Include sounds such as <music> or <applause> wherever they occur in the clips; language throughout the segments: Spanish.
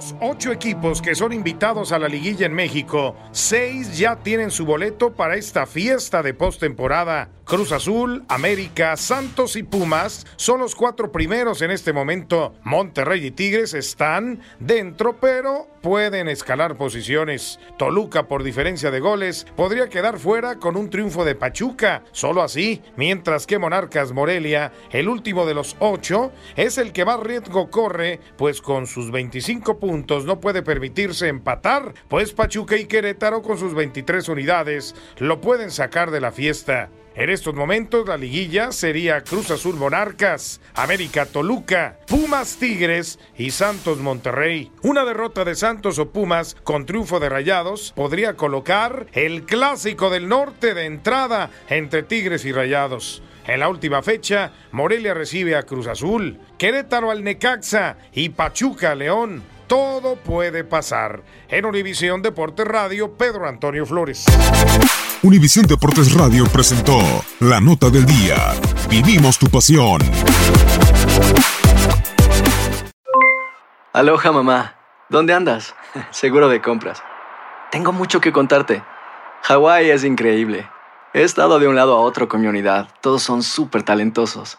Los ocho equipos que son invitados a la liguilla en México, seis ya tienen su boleto para esta fiesta de postemporada. Cruz Azul, América, Santos y Pumas son los cuatro primeros en este momento. Monterrey y Tigres están dentro, pero pueden escalar posiciones. Toluca, por diferencia de goles, podría quedar fuera con un triunfo de Pachuca. Solo así, mientras que Monarcas Morelia, el último de los ocho, es el que más riesgo corre, pues con sus 25 puntos no puede permitirse empatar, pues Pachuca y Querétaro con sus 23 unidades lo pueden sacar de la fiesta. En estos momentos la liguilla sería Cruz Azul Monarcas, América Toluca, Pumas Tigres y Santos Monterrey. Una derrota de Santos o Pumas con triunfo de Rayados podría colocar el clásico del norte de entrada entre Tigres y Rayados. En la última fecha, Morelia recibe a Cruz Azul, Querétaro al Necaxa y Pachuca a León. Todo puede pasar. En Univisión Deportes Radio, Pedro Antonio Flores. Univisión Deportes Radio presentó La Nota del Día. Vivimos tu pasión. Aloha mamá. ¿Dónde andas? <laughs> Seguro de compras. Tengo mucho que contarte. Hawái es increíble. He estado de un lado a otro con mi unidad. Todos son súper talentosos.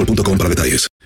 boostmobile.com para detalles.